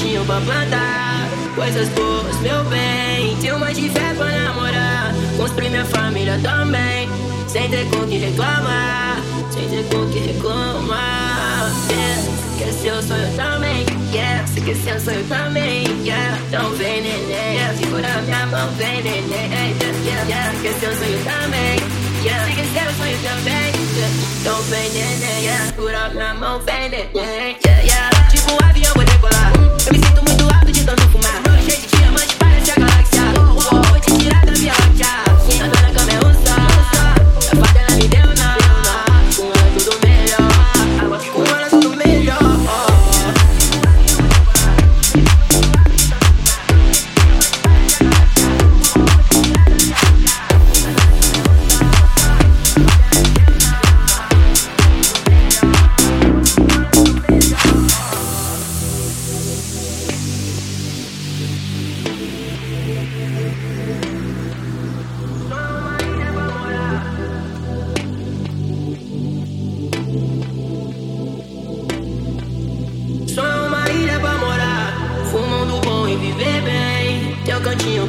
cantinho pra plantar coisas boas, meu bem. Tenho mais de fé pra namorar, construir minha família também. Sem ter com que reclamar, sem ter com que reclamar. Yeah, quer o sonho também, yeah. Se quer ser o sonho também, yeah. Então vem, neném, yeah. segura minha mão, vem, neném, yeah, yeah. Quer ser o sonho também, yeah. Se quer ser o sonho também, yeah. Então vem, neném, yeah. segura minha mão, vem, neném, yeah,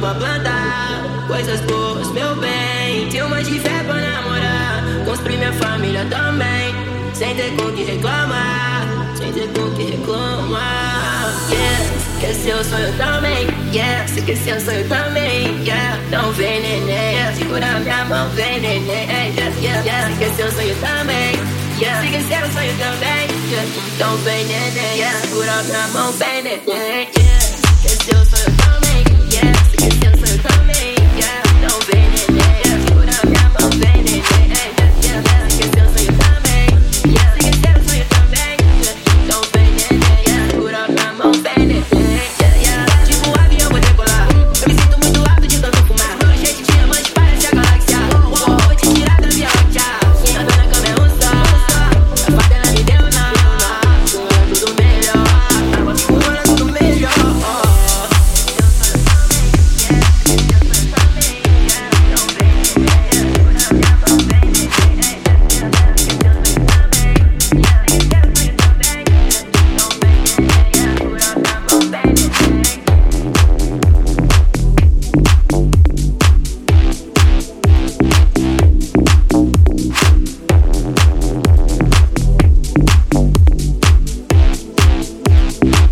Pra plantar, coisas boas, meu bem. Tenho mais de fé pra namorar, construir minha família também. Sem ter com que reclamar, sem ter com que reclamar. Yeah, quer o sonho também, yeah. Se quer ser o sonho também, yeah. Então vem, neném, yeah. segura minha mão, vem, neném, yeah, yeah, yeah. Se quer ser o sonho também. Yeah. Se quer o sonho também, yeah. então vem, neném, yeah. segura minha mão, vem, neném, yeah. quer o sonho you